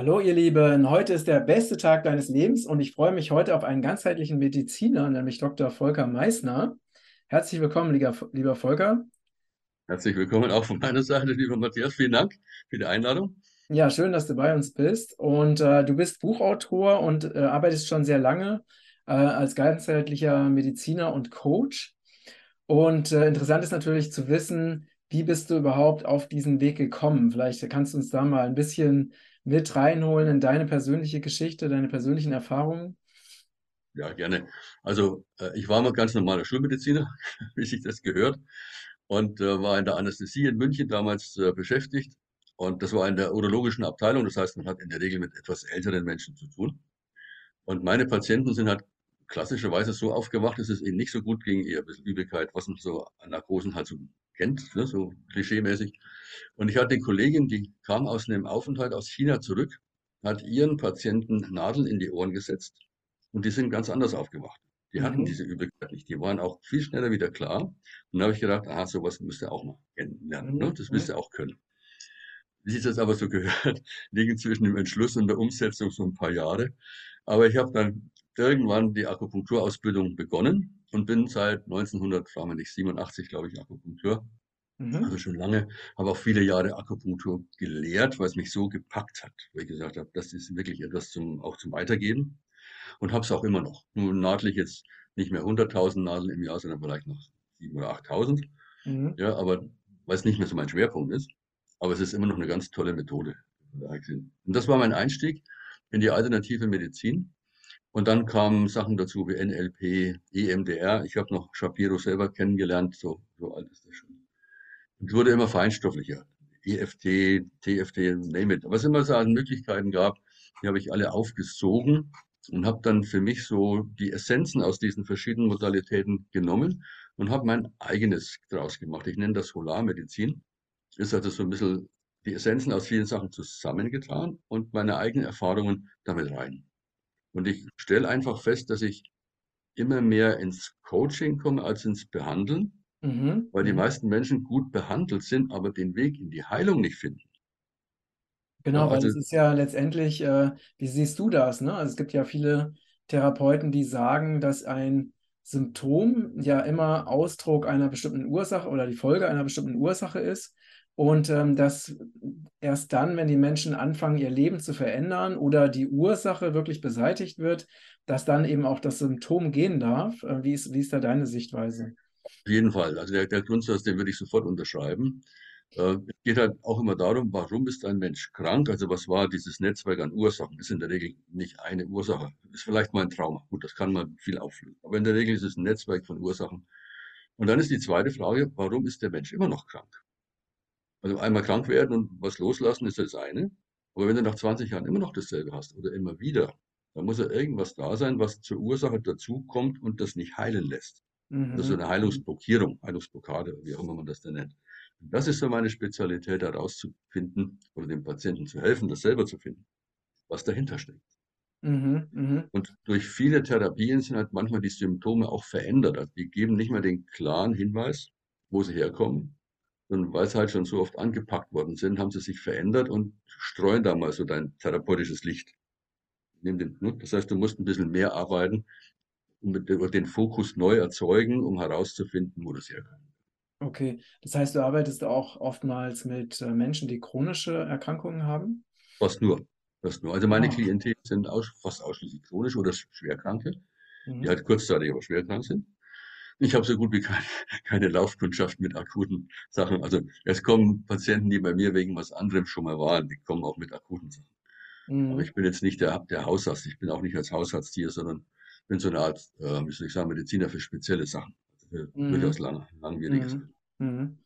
Hallo ihr Lieben, heute ist der beste Tag deines Lebens und ich freue mich heute auf einen ganzheitlichen Mediziner, nämlich Dr. Volker Meissner. Herzlich willkommen, lieber, lieber Volker. Herzlich willkommen auch von meiner Seite, lieber Matthias. Vielen Dank für die Einladung. Ja, schön, dass du bei uns bist. Und äh, du bist Buchautor und äh, arbeitest schon sehr lange äh, als ganzheitlicher Mediziner und Coach. Und äh, interessant ist natürlich zu wissen, wie bist du überhaupt auf diesen Weg gekommen? Vielleicht kannst du uns da mal ein bisschen mit reinholen in deine persönliche Geschichte, deine persönlichen Erfahrungen? Ja, gerne. Also äh, ich war mal ganz normaler Schulmediziner, wie sich das gehört, und äh, war in der Anästhesie in München damals äh, beschäftigt. Und das war in der urologischen Abteilung, das heißt, man hat in der Regel mit etwas älteren Menschen zu tun. Und meine Patienten sind halt klassischerweise so aufgewacht, dass es ihnen nicht so gut ging, eher ein bisschen Übelkeit, was man so an Narkosen halt so kennt, ne, so klischeemäßig. Und ich hatte eine Kollegin, die kam aus einem Aufenthalt aus China zurück, hat ihren Patienten Nadeln in die Ohren gesetzt und die sind ganz anders aufgewacht. Die hatten Mhm. diese Übelkeit nicht. Die waren auch viel schneller wieder klar. Und da habe ich gedacht, aha, sowas müsst ihr auch mal kennenlernen. Ne? Mhm. Das müsst ihr auch können. Wie sich das aber so gehört, liegen zwischen dem Entschluss und der Umsetzung so ein paar Jahre. Aber ich habe dann irgendwann die Akupunkturausbildung begonnen und bin seit 1987, glaube ich, Akupunktur Mhm. also schon lange, habe auch viele Jahre Akupunktur gelehrt, weil es mich so gepackt hat, weil ich gesagt habe, das ist wirklich etwas zum, auch zum Weitergeben und habe es auch immer noch. Nur nahtlich jetzt nicht mehr 100.000 Nadeln im Jahr, sondern vielleicht noch 7.000 oder 8.000. Mhm. Ja, aber weil es nicht mehr so mein Schwerpunkt ist. Aber es ist immer noch eine ganz tolle Methode. Und das war mein Einstieg in die alternative Medizin. Und dann kamen Sachen dazu wie NLP, EMDR. Ich habe noch Shapiro selber kennengelernt, so, so alt ist das schon. Und wurde immer feinstofflicher. EFT, TFT, name it. Was immer es an Möglichkeiten gab, die habe ich alle aufgesogen und habe dann für mich so die Essenzen aus diesen verschiedenen Modalitäten genommen und habe mein eigenes draus gemacht. Ich nenne das Solarmedizin. Ist also so ein bisschen die Essenzen aus vielen Sachen zusammengetan und meine eigenen Erfahrungen damit rein. Und ich stelle einfach fest, dass ich immer mehr ins Coaching komme als ins Behandeln Mhm. weil die Mhm. meisten Menschen gut behandelt sind, aber den Weg in die Heilung nicht finden. Ja, Genau, weil also es ist ja letztendlich, äh, wie siehst du das, ne? Also es gibt ja viele Therapeuten, die sagen, dass ein Symptom ja immer Ausdruck einer bestimmten Ursache oder die Folge einer bestimmten Ursache ist. Und ähm, dass erst dann, wenn die Menschen anfangen, ihr Leben zu verändern oder die Ursache wirklich beseitigt wird, dass dann eben auch das Symptom gehen darf. Äh, wie ist, wie ist da deine Sichtweise? auf jeden Fall, also der, der Grundsatz, den würde ich sofort unterschreiben. Äh, es geht halt auch immer darum, warum ist ein Mensch krank? Also was war dieses Netzwerk an Ursachen? Ist in der Regel nicht eine Ursache. Ist vielleicht mal ein Trauma. Gut, das kann man viel auflösen. Aber in der Regel ist es ein Netzwerk von Ursachen. Und dann ist die zweite Frage, warum ist der Mensch immer noch krank? Also einmal krank werden und was loslassen ist das eine. Aber wenn du nach 20 Jahren immer noch dasselbe hast oder immer wieder, dann muss ja irgendwas da sein, was zur Ursache dazukommt und das nicht heilen lässt. Das ist so Mhm. eine Heilungsblockierung, Heilungsblockade, wie auch immer man das denn nennt. Und das ist so meine Spezialität, herauszufinden oder dem Patienten zu helfen, das selber zu finden, was dahinter steckt. Mhm. Mhm. Und durch viele Therapien sind halt manchmal die Symptome auch verändert. Also die geben nicht mehr den klaren Hinweis, wo sie herkommen, sondern weil sie halt schon so oft angepackt worden sind, haben sie sich verändert und streuen da mal so dein therapeutisches Licht. Ne? Das heißt, du musst ein bisschen mehr arbeiten und den Fokus neu erzeugen, um herauszufinden, wo das herkommt. Okay, das heißt, du arbeitest auch oftmals mit äh, Menschen, die chronische Erkrankungen haben? Fast nur. Fast nur. Also meine Ah, Klientel sind aus, fast ausschließlich chronisch oder Schwerkranke, die mhm. halt kurzzeitig aber schwerkrank sind. Ich habe so gut wie keine, keine Laufkundschaft mit akuten Sachen. Also es kommen Patienten, die bei mir wegen was anderem schon mal waren, die kommen auch mit akuten Sachen. Aber Mhm. ich bin jetzt nicht der, der Hausarzt. Ich bin auch nicht als Hausarzt hier, sondern bin so eine Art, äh, wie soll ich sagen, Mediziner für spezielle Sachen. Für durchaus Mhm. lang, langwierige Mhm. Sachen. Mhm.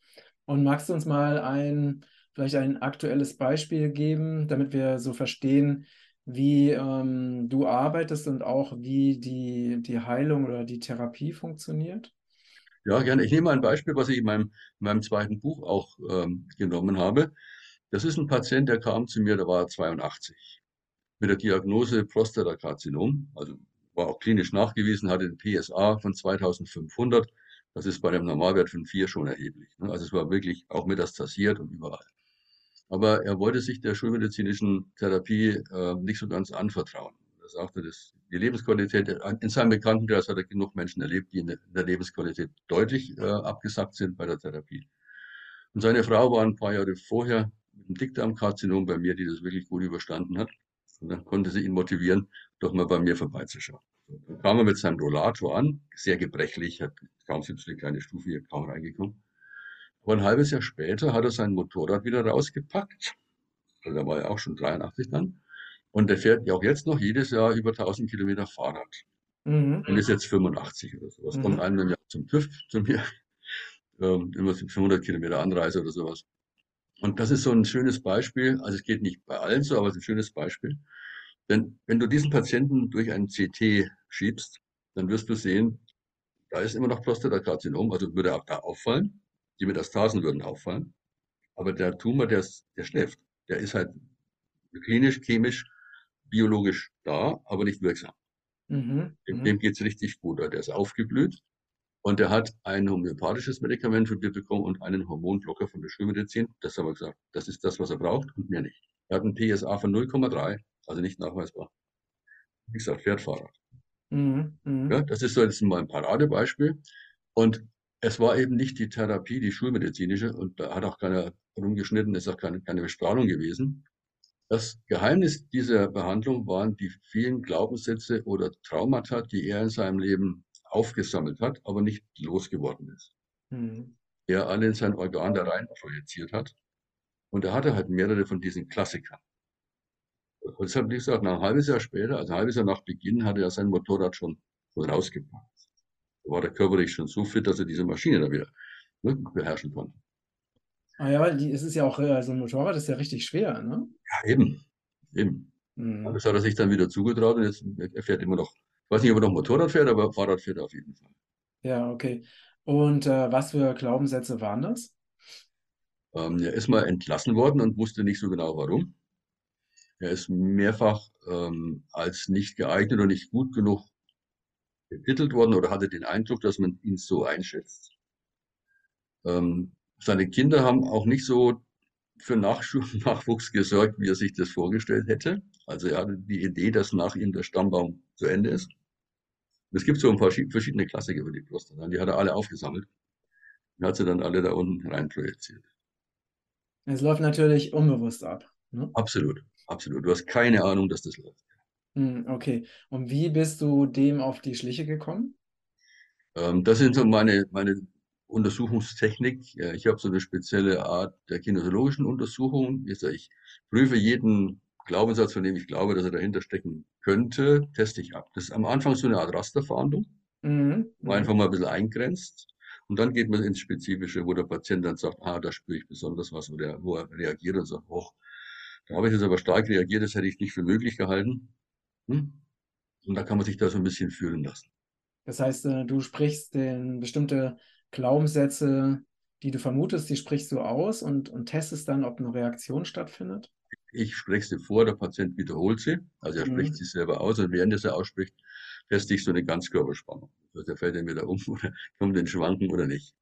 Und magst du uns mal ein, vielleicht ein aktuelles Beispiel geben, damit wir so verstehen, wie ähm, du arbeitest und auch wie die, die Heilung oder die Therapie funktioniert? Ja, gerne. Ich nehme mal ein Beispiel, was ich in meinem, in meinem zweiten Buch auch ähm, genommen habe. Das ist ein Patient, der kam zu mir, der war 82, mit der Diagnose Prostatakarzinom, also war auch klinisch nachgewiesen, hatte ein PSA von 2500. Das ist bei einem Normalwert von 4 schon erheblich. ne? Also es war wirklich auch metastasiert und überall. Aber er wollte sich der schulmedizinischen Therapie äh, nicht so ganz anvertrauen. Er sagte, dass die Lebensqualität, in seinem Bekanntenkreis hat er genug Menschen erlebt, die in der Lebensqualität deutlich äh, abgesackt sind bei der Therapie. Und seine Frau war ein paar Jahre vorher mit einem Dickdarmkarzinom bei mir, die das wirklich gut überstanden hat. Und dann konnte sie ihn motivieren, doch mal bei mir vorbeizuschauen. Dann kam er mit seinem Rollator an, sehr gebrechlich, hat kaum so eine kleine Stufe hier kaum reingekommen. Aber ein halbes Jahr später hat er sein Motorrad wieder rausgepackt. Also da war er auch schon 83 dann. Und der fährt ja auch jetzt noch jedes Jahr über 1000 Kilometer Fahrrad. Mhm. Und ist jetzt 85 oder sowas. Mhm. Kommt einmal im Jahr zum TÜV zu mir. Ähm, immer 500 Kilometer Anreise oder sowas. Und das ist so ein schönes Beispiel. Also es geht nicht bei allen so, aber es ist ein schönes Beispiel. Denn wenn du diesen Patienten durch einen CT schiebst, dann wirst du sehen, da ist immer noch Prostatakarzinom, also würde auch da auffallen. Die Metastasen würden auffallen. Aber der Tumor, der, der schläft. Der ist halt klinisch, chemisch, biologisch da, aber nicht wirksam. Mhm. Dem, mhm. dem geht's richtig gut. Der ist aufgeblüht und der hat ein homöopathisches Medikament von dir bekommen und einen Hormonblocker von der Schulmedizin. Das haben wir gesagt, das ist das, was er braucht und mehr nicht. Er hat ein PSA von 0,3, also nicht nachweisbar. Wie gesagt, Fahrrad. Mhm, mh. ja, das ist so jetzt mal ein Paradebeispiel. Und es war eben nicht die Therapie, die schulmedizinische, und da hat auch keiner rumgeschnitten, ist auch keine, keine Bestrahlung gewesen. Das Geheimnis dieser Behandlung waren die vielen Glaubenssätze oder Traumata, die er in seinem Leben aufgesammelt hat, aber nicht losgeworden ist. Mhm. Er alle in sein Organ da rein projiziert hat. Und er hatte halt mehrere von diesen Klassikern. Und deshalb, wie gesagt, nach ein halbes Jahr später, also ein halbes Jahr nach Beginn, hatte er sein Motorrad schon, schon rausgepackt. War der körperlich schon so fit, dass er diese Maschine da wieder ne, beherrschen konnte. Ah ja, weil die, es ist ja auch, also ein Motorrad ist ja richtig schwer, ne? Ja, eben. Eben. Mhm. Das hat er sich dann wieder zugetraut und jetzt er fährt immer noch ich weiß nicht, ob er noch Motorrad fährt, aber Fahrrad fährt er auf jeden Fall. Ja, okay. Und äh, was für Glaubenssätze waren das? Ähm, er ist mal entlassen worden und wusste nicht so genau warum. Er ist mehrfach ähm, als nicht geeignet und nicht gut genug betitelt worden oder hatte den Eindruck, dass man ihn so einschätzt. Ähm, seine Kinder haben auch nicht so für Nachwuchs gesorgt, wie er sich das vorgestellt hätte. Also er hatte die Idee, dass nach ihm der Stammbaum zu Ende ist. Es gibt so ein paar verschiedene Klassiker über die Prostata. Die hat er alle aufgesammelt und hat sie dann alle da unten rein projiziert. Es läuft natürlich unbewusst ab. Ne? Absolut, absolut. Du hast keine Ahnung, dass das läuft. Hm, okay. Und wie bist du dem auf die Schliche gekommen? Ähm, das sind so meine, meine Untersuchungstechnik. Ich habe so eine spezielle Art der kinesiologischen Untersuchung. Ich prüfe jeden Glaubenssatz, von dem ich glaube, dass er dahinter stecken könnte, teste ich ab. Das ist am Anfang so eine Art Rasterfahndung, mhm. wo man einfach mal ein bisschen eingrenzt. Und dann geht man ins Spezifische, wo der Patient dann sagt, ah, da spüre ich besonders was, wo, der, wo er reagiert und sagt, oh, da habe ich jetzt aber stark reagiert, das hätte ich nicht für möglich gehalten. Hm? Und da kann man sich da so ein bisschen fühlen lassen. Das heißt, äh, du sprichst den bestimmte Glaubenssätze, die du vermutest, die sprichst du aus und, und testest dann, ob eine Reaktion stattfindet? Ich spreche sie vor, der Patient wiederholt sie, also er mhm. spricht sie selber aus und während er sie ausspricht, teste ich so eine Ganzkörperspannung. Also der fällt entweder um oder kommt in Schwanken oder nicht.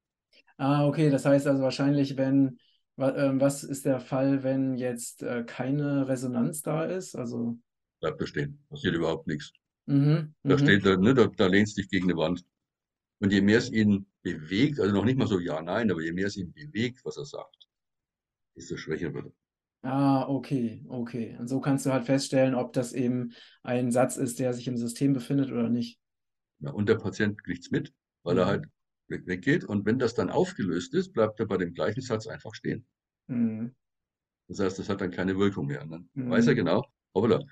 Ah, okay, das heißt also wahrscheinlich, wenn, ähm, was ist der Fall, wenn jetzt äh, keine Resonanz da ist? Also bleibt da stehen, passiert überhaupt nichts. Mhm, da mhm. steht, ne, da, da lehnst dich gegen eine Wand. Und je mehr es ihn bewegt, also noch nicht mal so ja, nein, aber je mehr es ihn bewegt, was er sagt, desto schwächer wird er. Ah, okay, okay. Und so kannst du halt feststellen, ob das eben ein Satz ist, der sich im System befindet oder nicht. Ja, und der Patient kriegt es mit, weil mhm. er halt weg, weggeht. Und wenn das dann aufgelöst ist, bleibt er bei dem gleichen Satz einfach stehen. Mhm. Das heißt, das hat dann keine Wirkung mehr. Und dann mhm. weiß er genau, hoppla,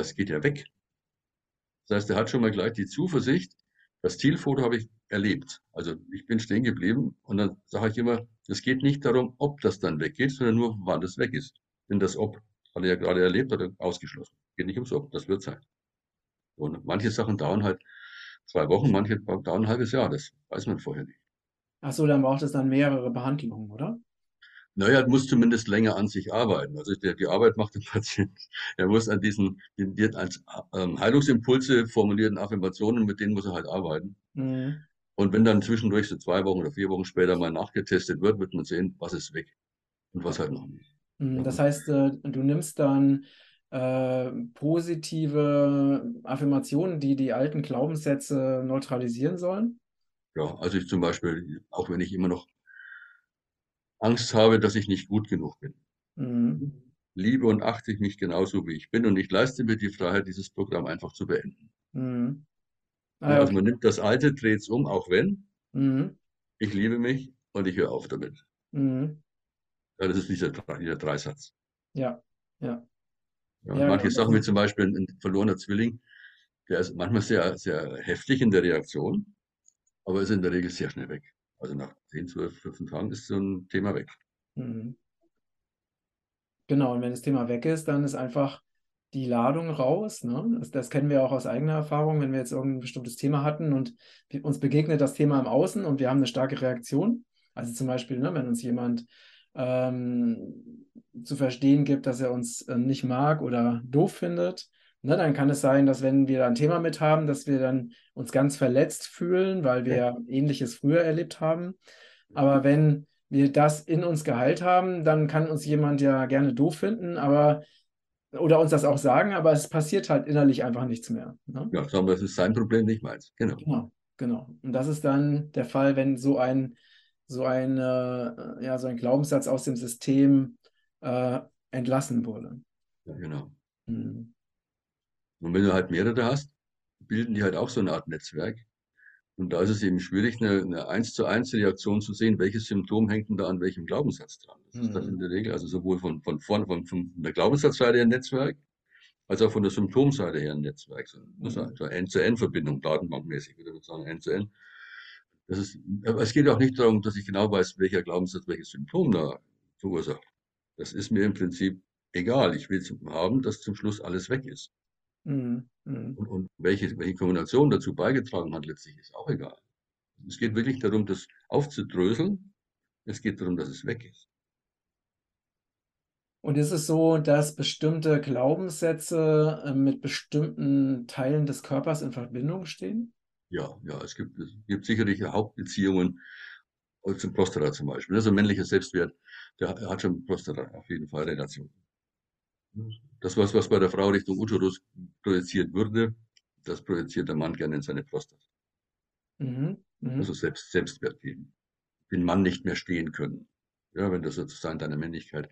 das geht ja weg. Das heißt, er hat schon mal gleich die Zuversicht, das Zielfoto habe ich erlebt. Also ich bin stehen geblieben und dann sage ich immer, es geht nicht darum, ob das dann weggeht, sondern nur, wann das weg ist. Denn das Ob hat er ja gerade erlebt oder ausgeschlossen. Geht nicht ums Ob, das wird sein. Und manche Sachen dauern halt zwei Wochen, manche dauern ein halbes Jahr, das weiß man vorher nicht. Ach so, dann braucht es dann mehrere Behandlungen, oder? Naja, er muss zumindest länger an sich arbeiten. Also die, die Arbeit macht der Patient. Er muss an diesen, die, als ähm, Heilungsimpulse formulierten Affirmationen, mit denen muss er halt arbeiten. Mhm. Und wenn dann zwischendurch so zwei Wochen oder vier Wochen später mal nachgetestet wird, wird man sehen, was ist weg und was halt noch nicht. Mhm, Das heißt, äh, du nimmst dann äh, positive Affirmationen, die die alten Glaubenssätze neutralisieren sollen. Ja, also ich zum Beispiel, auch wenn ich immer noch Angst habe, dass ich nicht gut genug bin, Mhm. liebe und achte ich mich genauso, wie ich bin und ich leiste mir die Freiheit, dieses Programm einfach zu beenden. Mhm. Ah, ja, Also okay. man nimmt das Alte, dreht es um, auch wenn Mhm. ich liebe mich und ich höre auf damit. Mhm. Ja, das ist dieser, dieser Dreisatz. Ja, ja. Ja, Ja, manche genau. Sachen, wie zum Beispiel ein, ein verlorener Zwilling, der ist manchmal sehr, sehr heftig in der Reaktion, aber ist in der Regel sehr schnell weg. Also nach 10, 12, 14 Tagen ist so ein Thema weg. mhm. Genau, und wenn das Thema weg ist, dann ist einfach die Ladung raus. Ne? Das, das kennen wir auch aus eigener Erfahrung, wenn wir jetzt irgendein bestimmtes Thema hatten und uns begegnet das Thema im Außen und wir haben eine starke Reaktion. Also zum Beispiel, ne, wenn uns jemand ähm, zu verstehen gibt, dass er uns äh, nicht mag oder doof findet, ne, dann kann es sein, dass wenn wir da ein Thema mit haben, dass wir dann uns ganz verletzt fühlen, weil wir Ähnliches früher erlebt haben. Aber wenn wir das in uns geheilt haben, dann kann uns jemand ja gerne doof finden, aber oder uns das auch sagen, aber es passiert halt innerlich einfach nichts mehr. Ne? Ja, wir, das ist sein Problem, nicht meins. Genau. Genau, genau. Und das ist dann der Fall, wenn so ein, so ein, äh, ja, so ein Glaubenssatz aus dem System äh, entlassen wurde. Ja, genau. Mhm. Und wenn du halt mehrere hast, bilden die halt auch so eine Art Netzwerk. Und da ist es eben schwierig, eine, eine eins zu eins Reaktion zu sehen, welches Symptom hängt denn da an welchem Glaubenssatz dran. Das ist dann in Mhm. der Regel, also sowohl von, von vorn, von, von der Glaubenssatzseite her ein Netzwerk, als auch von der Symptomseite her ein Netzwerk. So, so Mhm. eine End-zu-End-Verbindung, datenbankmäßig, würde ich sagen, End-zu-End. Das ist, aber es geht auch nicht darum, dass ich genau weiß, welcher Glaubenssatz welches Symptom da verursacht. Das ist mir im Prinzip egal. Ich will haben, dass zum Schluss alles weg ist. Mhm. Mhm. Und, und welche, welche Kombination dazu beigetragen hat, letztlich ist auch egal. Es geht wirklich darum, das aufzudröseln. Es geht darum, dass es weg ist. Und ist es so, dass bestimmte Glaubenssätze äh, mit bestimmten Teilen des Körpers in Verbindung stehen? Ja, ja, es gibt, es gibt sicherlich Hauptbeziehungen zum Prostata zum Beispiel. Also männlicher Selbstwert, der hat schon Prostata auf jeden Fall Relation. Das, was, was bei der Frau Richtung Uterus projiziert würde, das projiziert der Mann gerne in seine Prostata. Mhm. Mhm. Also selbst, Selbstwert geben. Den Mann nicht mehr stehen können. Ja, wenn du sozusagen deiner Männlichkeit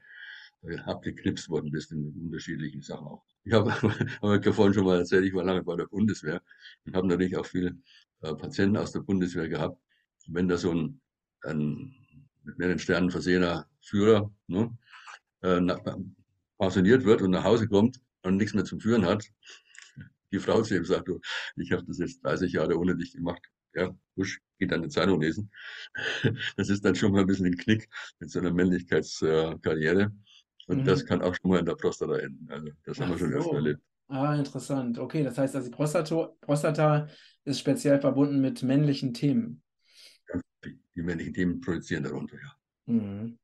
äh, abgeknipst worden bist in unterschiedlichen Sachen auch. Ich habe, habe ich vorhin schon mal erzählt, ich war lange bei der Bundeswehr und habe natürlich auch viele äh, Patienten aus der Bundeswehr gehabt. Und wenn da so ein, ein mit mehreren Sternen versehener Führer ne, äh, nach, pensioniert wird und nach Hause kommt und nichts mehr zum Führen hat, die Frau zu ihm sagt, du, ich habe das jetzt 30 Jahre ohne dich gemacht. Ja, husch, geht dann eine Zeitung lesen. Das ist dann schon mal ein bisschen ein Knick mit so einer Männlichkeitskarriere. Und das Mhm. kann auch schon mal in der Prostata enden. Also das haben Ach wir schon öfter so. erlebt. Ah, interessant. Okay, das heißt also, die Prostata, Prostata ist speziell verbunden mit männlichen Themen. Die, die männlichen Themen projizieren darunter, ja. Mhm.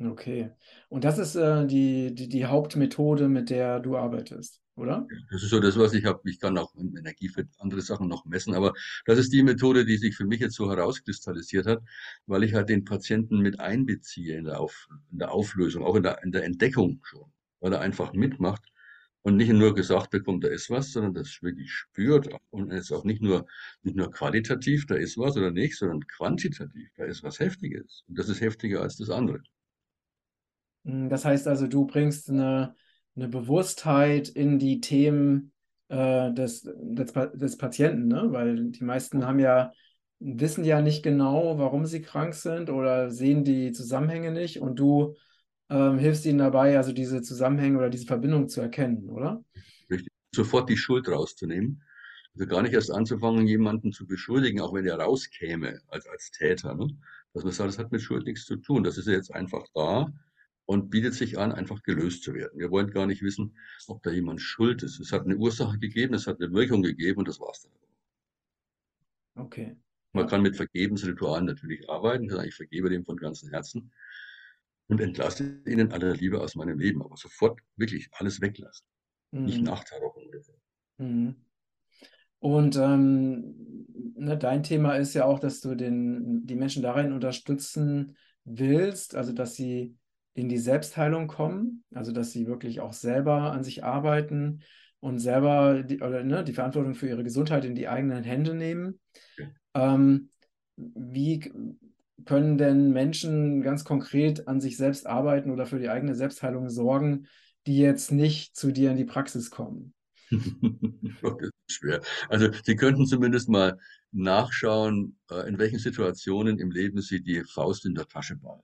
Okay. Und das ist äh, die, die, die Hauptmethode, mit der du arbeitest, oder? Das ist so das, was ich habe. Ich kann auch Energie für andere Sachen noch messen, aber das ist die Methode, die sich für mich jetzt so herauskristallisiert hat, weil ich halt den Patienten mit einbeziehe in der, Auf, in der Auflösung, auch in der, in der Entdeckung schon, weil er einfach mitmacht und nicht nur gesagt bekommt, da ist was, sondern das wirklich spürt und es auch nicht nur, nicht nur qualitativ, da ist was oder nicht, sondern quantitativ, da ist was Heftiges. Und das ist heftiger als das andere. Mm, Das heißt also, du bringst eine, eine Bewusstheit in die Themen äh, des, des, des Patienten, ne? Weil die meisten haben ja, wissen ja nicht genau, warum sie krank sind oder sehen die Zusammenhänge nicht und du ähm, hilfst ihnen dabei, also diese Zusammenhänge oder diese Verbindung zu erkennen, oder? Richtig. Sofort die Schuld rauszunehmen. Also gar nicht erst anzufangen, jemanden zu beschuldigen, auch wenn er rauskäme als, als Täter. Ne? Dass man sagt, das hat mit Schuld nichts zu tun. Das ist jetzt einfach da und bietet sich an, einfach gelöst zu werden. Wir wollen gar nicht wissen, ob da jemand schuld ist. Es hat eine Ursache gegeben, es hat eine Wirkung gegeben und das war's dann. Okay. Man kann mit Vergebensritualen natürlich arbeiten. Ich sage, ich vergebe dem von ganzem Herzen und entlasse ihnen aller Liebe aus meinem Leben. Aber sofort wirklich alles weglassen. Nicht Mhm. nachtrauern. Mhm. Und ähm, ne, dein Thema ist ja auch, dass du den, die Menschen darin unterstützen willst, also dass sie in die Selbstheilung kommen, also dass sie wirklich auch selber an sich arbeiten und selber die, oder, ne, die Verantwortung für ihre Gesundheit in die eigenen Hände nehmen. Ähm, wie können denn Menschen ganz konkret an sich selbst arbeiten oder für die eigene Selbstheilung sorgen, die jetzt nicht zu dir in die Praxis kommen? das ist schwer. Also Sie könnten zumindest mal nachschauen, äh, in welchen Situationen im Leben Sie die Faust in der Tasche ballen,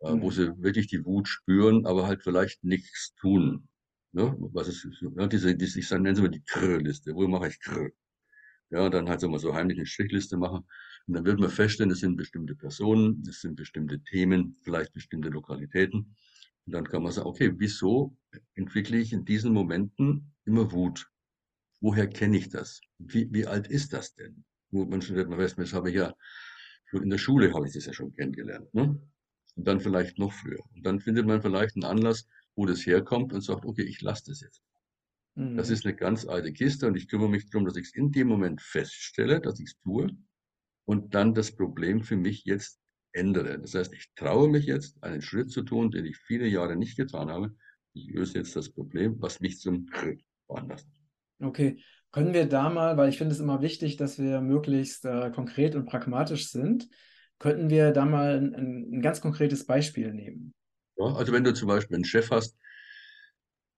mhm. wo Sie wirklich die Wut spüren, aber halt vielleicht nichts tun. Ne? Was ist, ja, diese, diese, ich nenne es mal die Krr-Liste. Wo mache ich Krr? Ja, dann halt so mal so heimlich eine Strichliste machen. Und dann wird man feststellen, es sind bestimmte Personen, es sind bestimmte Themen, vielleicht bestimmte Lokalitäten. Und dann kann man sagen, okay, wieso entwickle ich in diesen Momenten immer Wut? Woher kenne ich das? Wie, wie alt ist das denn? Man stellt man fest, das habe ich ja schon in der Schule habe ich das ja schon kennengelernt. Ne? Und dann vielleicht noch früher. Und dann findet man vielleicht einen Anlass, wo das herkommt und sagt, okay, ich lasse das jetzt. Mhm. Das ist eine ganz alte Kiste und ich kümmere mich darum, dass ich es in dem Moment feststelle, dass ich es tue und dann das Problem für mich jetzt ändere. Das heißt, ich traue mich jetzt, einen Schritt zu tun, den ich viele Jahre nicht getan habe. Ich löse jetzt das Problem, was mich zum Schritt veranlasst. Okay, können wir da mal, weil ich finde es immer wichtig, dass wir möglichst äh, konkret und pragmatisch sind, könnten wir da mal ein, ein, ganz konkretes Beispiel nehmen? Ja, also wenn du zum Beispiel einen Chef hast,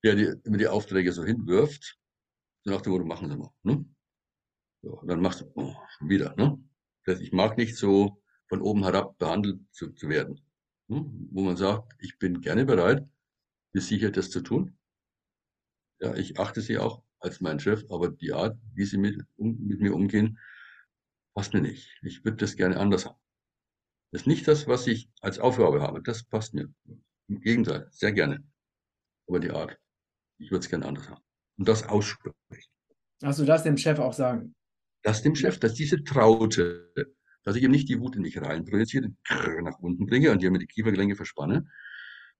der dir immer die Aufträge so hinwirft, so nach dem Motto, machen Sie mal. Ne? So, dann machst du oh, wieder. Ne? Das heißt, ich mag nicht so von oben herab behandelt zu, zu werden. Ne? Wo man sagt, ich bin gerne bereit, gesichert das zu tun. Ja, ich achte sie auch als mein Chef, aber die Art, wie sie mit, um, mit mir umgehen, passt mir nicht. Ich würde das gerne anders haben. Das ist nicht das, was ich als Aufgabe habe. Das passt mir. Im Gegenteil, sehr gerne. Aber die Art, ich würde es gerne anders haben. Und das aussprechen. Also das dem Chef auch sagen? Das dem Chef, dass diese Traute, dass ich eben nicht die Wut in mich rein projiziere, nach unten bringe und hier mir die Kiefergelenke verspanne,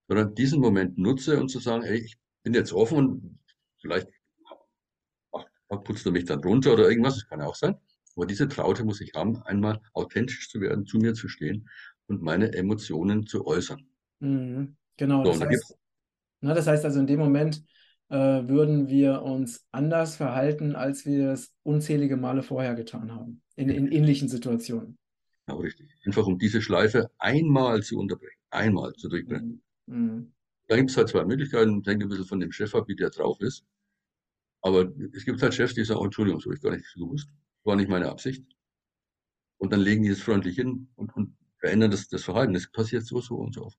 sondern diesen Moment nutze, um zu sagen, ey, ich bin jetzt offen und vielleicht putzt er mich dann runter oder irgendwas, das kann auch sein. Aber diese Traute muss ich haben, einmal authentisch zu werden, zu mir zu stehen und meine Emotionen zu äußern. Mhm, genau. So, das, heißt, na, das heißt also, in dem Moment äh, würden wir uns anders verhalten, als wir es unzählige Male vorher getan haben, in, in ähnlichen Situationen. Ja, richtig. Einfach um diese Schleife einmal zu unterbrechen, einmal zu durchbrechen. Mhm. mhm. Da gibt es halt zwei Möglichkeiten. Ich denke ein bisschen von dem Chef ab, wie der drauf ist. Aber es gibt halt Chefs, die sagen, oh, Entschuldigung, so habe ich gar nicht gewusst. War nicht meine Absicht. Und dann legen die das freundlich hin und, und verändern das, das Verhalten. Das passiert so, so und so oft.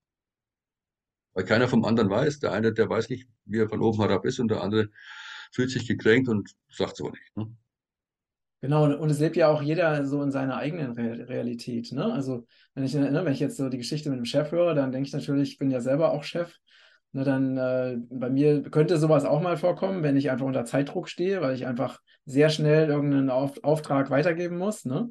Weil keiner vom anderen weiß. Der eine, der weiß nicht, wie er von oben herab ist und der andere fühlt sich gekränkt und sagt so nicht. Ne? Genau, und es lebt ja auch jeder so in seiner eigenen Realität. Ne? Also, wenn ich, ne, wenn ich jetzt so die Geschichte mit dem Chef höre, dann denke ich natürlich, ich bin ja selber auch Chef. Ne, dann äh, bei mir könnte sowas auch mal vorkommen, wenn ich einfach unter Zeitdruck stehe, weil ich einfach sehr schnell irgendeinen Auf Auftrag weitergeben muss. Ne?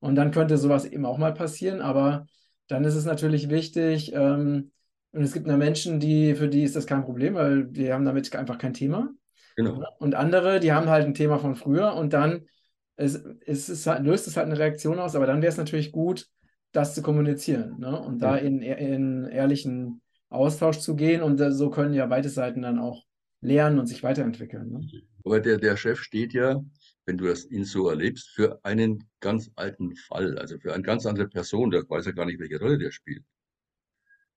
Und dann könnte sowas eben auch mal passieren, aber dann ist es natürlich wichtig, ähm, und es gibt ja Menschen, die, für die ist das kein Problem, weil die haben damit einfach kein Thema. Genau. Und andere, die haben halt ein Thema von früher und dann ist, ist es halt, löst es halt eine Reaktion aus, aber dann wäre es natürlich gut, das zu kommunizieren ne? und da in, in ehrlichen Austausch zu gehen und so können ja beide Seiten dann auch lernen und sich weiterentwickeln. Ne? Aber der, der Chef steht ja, wenn du das ihn so erlebst, für einen ganz alten Fall, also für eine ganz andere Person, der weiß ja gar nicht, welche Rolle der spielt.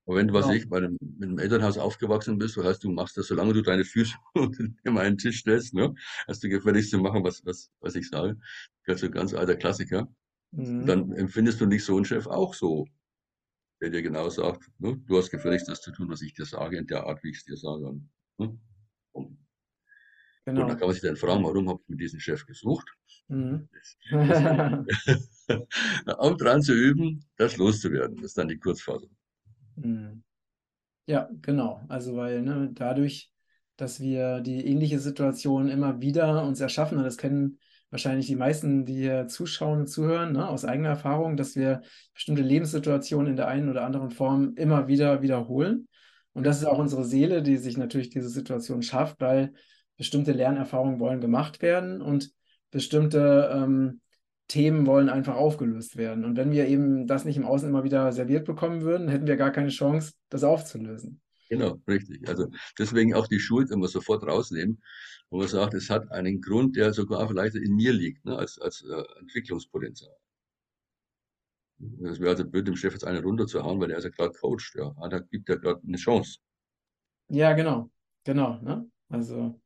Aber wenn du, was genau. ich, bei einem, mit einem Elternhaus aufgewachsen bist, das heißt, du machst das, solange du deine Füße unter meinen Tisch stellst, ne, hast du gefälligst zu machen, was, was, was ich sage. Das ist ein ganz alter Klassiker. Mhm. Dann empfindest du nicht so einen Chef auch so der dir genau sagt, ne, du hast gefälligst das zu tun, was ich dir sage, in der Art, wie ich es dir sage. Ne? Und, genau. und dann kann man sich dann fragen, warum habe ich mit diesem Chef gesucht? Mhm. um dran zu üben, das loszuwerden. Das ist dann die Kurzfassung. Mhm. Ja, genau. Also weil ne, dadurch, dass wir die ähnliche Situation immer wieder uns erschaffen, und das kennen wahrscheinlich die meisten, die hier zuschauen und zuhören, ne, aus eigener Erfahrung, dass wir bestimmte Lebenssituationen in der einen oder anderen Form immer wieder wiederholen. Und das ist auch unsere Seele, die sich natürlich diese Situation schafft, weil bestimmte Lernerfahrungen wollen gemacht werden und bestimmte ähm, Themen wollen einfach aufgelöst werden. Und wenn wir eben das nicht im Außen immer wieder serviert bekommen würden, hätten wir gar keine Chance, das aufzulösen. Genau, richtig. Also deswegen auch die Schuld immer sofort rausnehmen, wo man sagt, es hat einen Grund, der sogar vielleicht in mir liegt, ne, als, als äh, Entwicklungspotenzial. Das wäre also blöd, dem Chef jetzt eine runterzuhauen, weil er ist ja gerade Coach. Ja, ah, da gibt er gerade eine Chance. Ja, genau. Genau. Ne? Also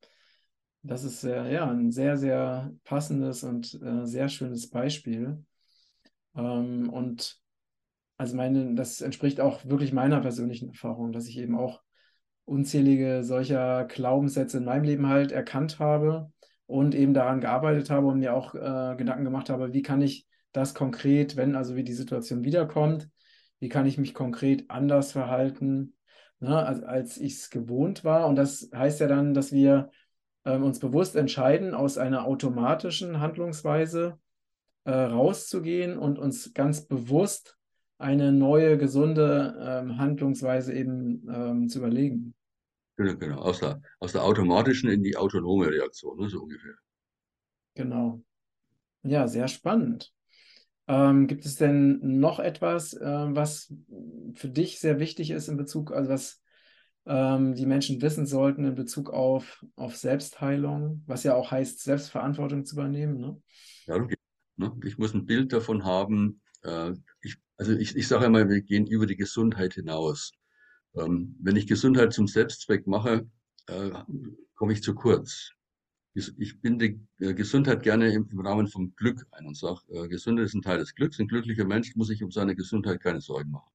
das ist äh, ja ein sehr, sehr passendes und äh, sehr schönes Beispiel. Ähm, und also meine, das entspricht auch wirklich meiner persönlichen Erfahrung, dass ich eben auch unzählige solcher Glaubenssätze in meinem Leben halt erkannt habe und eben daran gearbeitet habe und mir auch äh, Gedanken gemacht habe, wie kann ich das konkret, wenn also wie die Situation wiederkommt, wie kann ich mich konkret anders verhalten, ne, als, als ich es gewohnt war. Und das heißt ja dann, dass wir ähm, uns bewusst entscheiden, aus einer automatischen Handlungsweise äh, rauszugehen und uns ganz bewusst eine neue, gesunde ähm, Handlungsweise eben ähm, zu überlegen. Genau, genau. Aus der, aus der automatischen in die autonome Reaktion, ne, so ungefähr. Genau. Ja, sehr spannend. Ähm, gibt es denn noch etwas, äh, was für dich sehr wichtig ist in Bezug, also was ähm, die Menschen wissen sollten in Bezug auf, auf Selbstheilung, was ja auch heißt, Selbstverantwortung zu übernehmen. Ne? Ja, okay. Ne? Ich muss ein Bild davon haben. Äh, ich, also ich, ich sage einmal, wir gehen über die Gesundheit hinaus. Ähm, wenn ich Gesundheit zum Selbstzweck mache, äh, komme ich zu kurz. Ich binde äh, Gesundheit gerne im, Rahmen vom Glück ein und sage, Gesundheit ist ein Teil des Glücks. Ein glücklicher Mensch muss sich um seine Gesundheit keine Sorgen machen.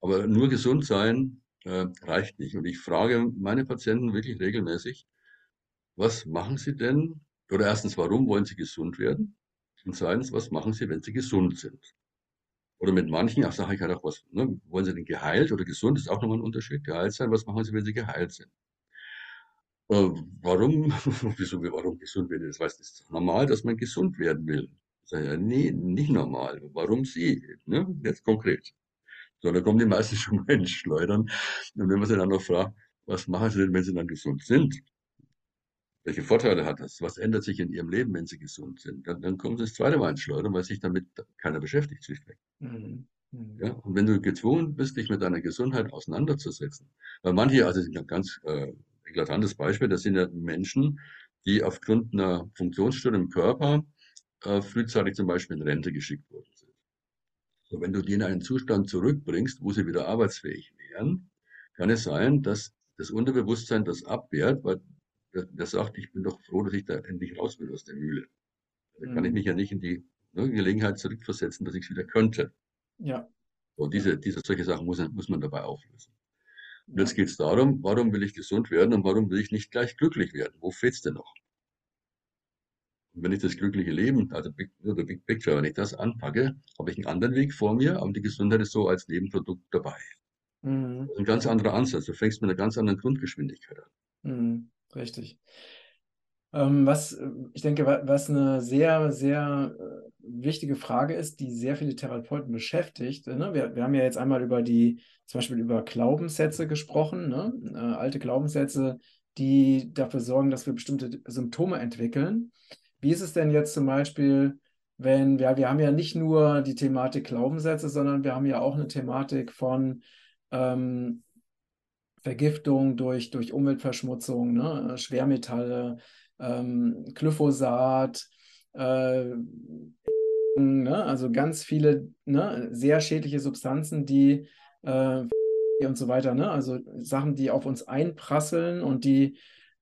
Aber nur gesund sein reicht nicht. Und ich frage meine Patienten wirklich regelmäßig, was machen sie denn? Oder erstens, warum wollen sie gesund werden? Und zweitens, was machen sie, wenn sie gesund sind? Oder mit manchen, ach, sage ich halt auch was, ne? wollen sie denn geheilt oder gesund? Ist auch nochmal ein Unterschied. Geheilt sein, was machen sie, wenn sie geheilt sind? Äh, warum, wieso, warum gesund werden? Das heißt, ist normal, dass man gesund werden will. Ich sage ja, nee, nicht normal. Warum sie? Ne? Jetzt konkret. So, da kommen die meisten schon mal ins Schleudern. Und wenn man sie dann noch fragt, was machen sie denn, wenn sie dann gesund sind? Welche Vorteile hat das? Was ändert sich in ihrem Leben, wenn sie gesund sind? Dann, dann kommen sie das zweite Mal ins Schleudern, weil sich damit keiner beschäftigt, schlichtweg. Mhm. Mhm. Ja, und wenn du gezwungen bist, dich mit deiner Gesundheit auseinanderzusetzen, weil manche, also ein ganz äh, eklatantes Beispiel, das sind ja Menschen, die aufgrund einer Funktionsstörung im Körper äh, frühzeitig zum Beispiel in Rente geschickt worden sind. So, wenn du die in einen Zustand zurückbringst, wo sie wieder arbeitsfähig wären, kann es sein, dass das Unterbewusstsein das abwehrt, weil der, sagt, ich bin doch froh, dass ich da endlich raus will aus der Mühle. Da mhm. kann ich mhm. mich ja nicht in die ne, Gelegenheit zurückversetzen, dass ich es wieder könnte. Ja. Und diese, diese solche Sachen muss, muss man dabei auflösen. Und jetzt geht es darum, warum will ich gesund werden und warum will ich nicht gleich glücklich werden? Wo fehlt es denn noch? Und wenn ich das glückliche Leben, also Big, oder Big Picture, wenn ich das anpacke, habe ich einen anderen Weg vor mir, aber die Gesundheit ist so als Nebenprodukt dabei. Mhm. ein ganz anderer Ansatz. Du fängst mit einer ganz anderen Grundgeschwindigkeit an. Mhm. Richtig. Ähm, was, ich denke, was eine sehr, sehr äh, wichtige Frage ist, die sehr viele Therapeuten beschäftigt. Ne? Wir, wir haben ja jetzt einmal über die, zum Beispiel über Glaubenssätze gesprochen, ne? äh, alte Glaubenssätze, die dafür sorgen, dass wir bestimmte Symptome entwickeln. Wie ist es denn jetzt zum Beispiel, wenn wir, wir haben ja nicht nur die Thematik Glaubenssätze, sondern wir haben ja auch eine Thematik von ähm, Vergiftung durch, durch Umweltverschmutzung, ne? Schwermetalle, ähm, Glyphosat, äh, ne? also ganz viele ne? sehr schädliche Substanzen, die äh, und so weiter, ne? also Sachen, die auf uns einprasseln und die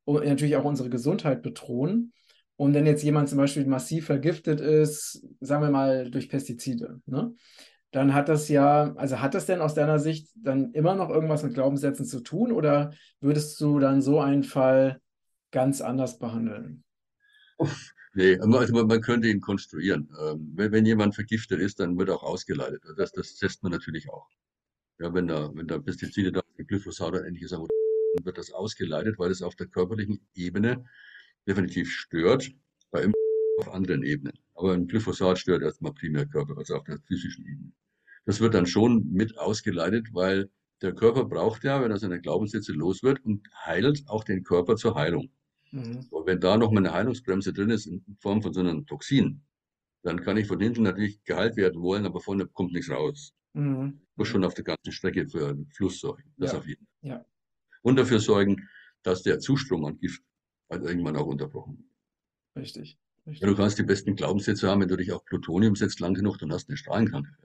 natürlich auch unsere Gesundheit bedrohen. Und wenn jetzt jemand zum Beispiel massiv vergiftet ist, sagen wir mal durch Pestizide, ne, dann hat das ja, also hat das denn aus deiner Sicht dann immer noch irgendwas mit Glaubenssätzen zu tun oder würdest du dann so einen Fall ganz anders behandeln? Nee, also man, könnte ihn konstruieren. Ähm, wenn, jemand vergiftet ist, dann wird auch ausgeleitet. Das, das testet man natürlich auch. Ja, wenn da, wenn da Pestizide da, Glyphosat oder ähnliches, dann wird das ausgeleitet, weil es auf der körperlichen Ebene definitiv stört, bei auf anderen Ebenen. Aber ein Glyphosat stört erstmal primär Körper, also auf der physischen Ebene. Das wird dann schon mit ausgeleitet, weil der Körper braucht ja, wenn er seine Glaubenssätze los wird und heilt auch den Körper zur Heilung. Mhm. Und wenn da noch mal eine Heilungsbremse drin ist in Form von so einem Toxin, dann kann ich von hinten natürlich geheilt werden wollen, aber vorne kommt nichts raus. Mhm. Muss schon auf der ganzen Strecke für einen Fluss sorgen. Das Ja. auf jeden Fall. Ja. Und dafür sorgen, dass der Zustrom an Gift halt irgendwann auch unterbrochen wird. Richtig. Richtig. du kannst die besten Glaubenssätze haben, wenn du dich auf Plutonium setzt lang genug, dann hast du eine Strahlenkrankheit.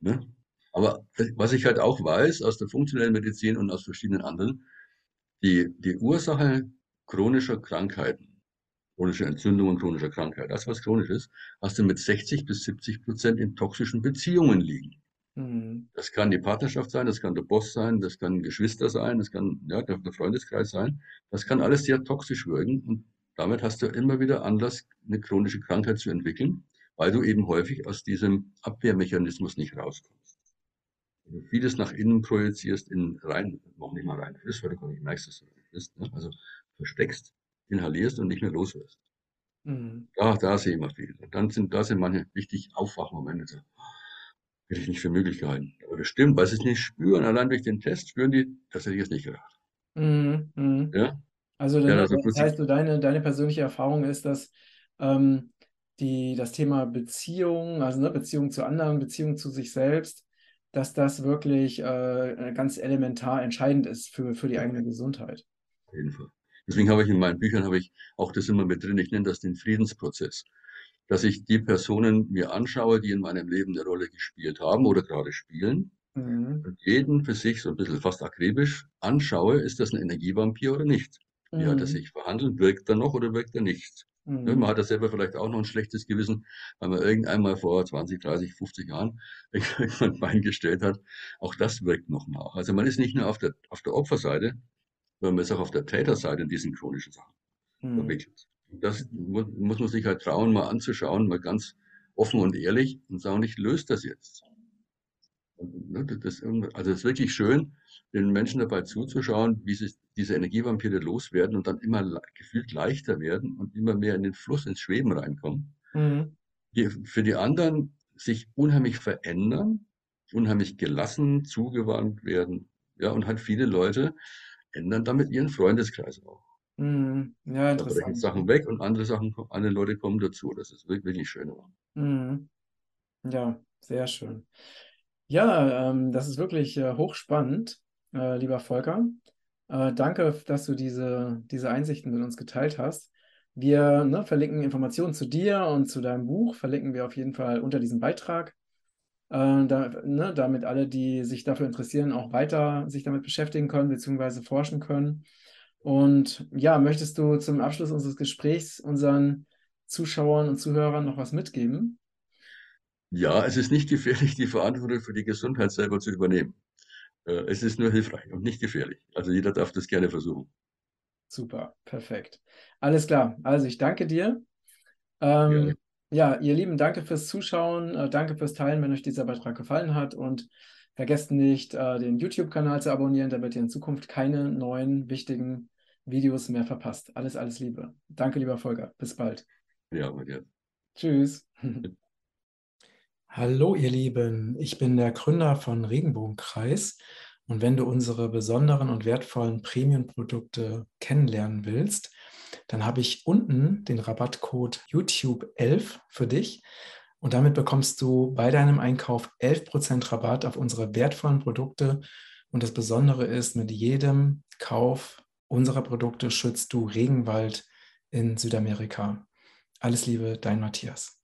Ne? Aber was ich halt auch weiß aus der funktionellen Medizin und aus verschiedenen anderen, die, die Ursache chronischer Krankheiten, chronischer Entzündungen, chronischer Krankheit, das was chronisch ist, hast du mit 60 bis 70 Prozent in toxischen Beziehungen liegen. Mhm. Das kann die Partnerschaft sein, das kann der Boss sein, das kann Geschwister sein, das kann ja, der, der Freundeskreis sein. Das kann alles sehr toxisch wirken und damit hast du immer wieder Anlass, eine chronische Krankheit zu entwickeln, weil du eben häufig aus diesem Abwehrmechanismus nicht rauskommst. Wenn du vieles nach innen projizierst, in rein, noch nicht mal rein frisst, weil du gar nicht merkst, dass du rein frisst, ne? also versteckst, inhalierst und nicht mehr loswirst. Mhm. Da, da sehe ich mal viel. Und dann sind, da sind manche richtig Aufwachmomente. So, hätte ich nicht für möglich gehalten. Aber das stimmt, weil sie es nicht spüren. Allein durch den Test spüren die, das hätte ich jetzt nicht gedacht. Mhm. Mhm. Ja? Also, Ja, das plötzlich- heißt, so deine, deine persönliche Erfahrung ist, dass ähm, die, das Thema Beziehung, also ne, Beziehung zu anderen, Beziehung zu sich selbst, dass das wirklich äh, ganz elementar entscheidend ist für, für die eigene Gesundheit. Auf jeden Fall. Deswegen habe ich in meinen Büchern habe ich auch das immer mit drin. Ich nenne das den Friedensprozess. Dass ich die Personen mir anschaue, die in meinem Leben eine Rolle gespielt haben oder gerade spielen Mhm. und jeden für sich so ein bisschen fast akribisch anschaue, ist das ein Energievampir oder nicht? Wie hat er Mhm. sich verhandelt? Wirkt er noch oder wirkt er nicht? Ne, Mhm. Man hat ja selber vielleicht auch noch ein schlechtes Gewissen, weil man irgendeinmal vor 20, 30, 50 Jahren irgendwann ein Bein gestellt hat. Auch das wirkt noch nach. Also man ist nicht nur auf der, auf der Opferseite, sondern man ist auch auf der Täterseite in diesen chronischen Sachen Mhm. verwickelt. Das mu- muss man sich halt trauen, mal anzuschauen, mal ganz offen und ehrlich und sagen, ich löse das jetzt. Ne, das, also es ist wirklich schön, den Menschen dabei zuzuschauen, wie sich diese Energievampire loswerden und dann immer le gefühlt leichter werden und immer mehr in den Fluss, ins Schweben reinkommen. Mhm. Die für die anderen sich unheimlich verändern, unheimlich gelassen, zugewandt werden. Ja, und halt viele Leute ändern damit ihren Freundeskreis auch. Mhm. Ja, Da brechen interessant. Sachen weg und andere Sachen, andere Leute kommen dazu. Das ist wirklich, wirklich schön. Mhm. Ja, sehr schön. Ja, ähm, das ist wirklich äh, hochspannend, äh, lieber Volker. Äh, danke, dass du diese, diese Einsichten mit uns geteilt hast. Wir ne, verlinken Informationen zu dir und zu deinem Buch, verlinken wir auf jeden Fall unter diesem Beitrag, äh, da, ne, damit alle, die sich dafür interessieren, auch weiter sich damit beschäftigen können, beziehungsweise forschen können. Und ja, möchtest du zum Abschluss unseres Gesprächs unseren Zuschauern und Zuhörern noch was mitgeben? Ja, es ist nicht gefährlich, die Verantwortung für die Gesundheit selber zu übernehmen. Äh, Es ist nur hilfreich und nicht gefährlich. Also jeder darf das gerne versuchen. Super, perfekt. Alles klar. Also ich danke dir. Ähm, ja, ihr Lieben, danke fürs Zuschauen, äh, danke fürs Teilen, wenn euch dieser Beitrag gefallen hat und vergesst nicht, äh, den YouTube-Kanal zu abonnieren, damit ihr in Zukunft keine neuen wichtigen Videos mehr verpasst. Alles, alles Liebe. Danke, lieber Volker. Bis bald. Ja, Matthias. Tschüss. Hallo, ihr Lieben. Ich bin der Gründer von Regenbogenkreis. Und wenn du unsere besonderen und wertvollen Premium-Produkte kennenlernen willst, dann habe ich unten den Rabattcode YouTube11 für dich. Und damit bekommst du bei deinem Einkauf 11% Rabatt auf unsere wertvollen Produkte. Und das Besondere ist, mit jedem Kauf unserer Produkte schützt du Regenwald in Südamerika. Alles Liebe, dein Matthias.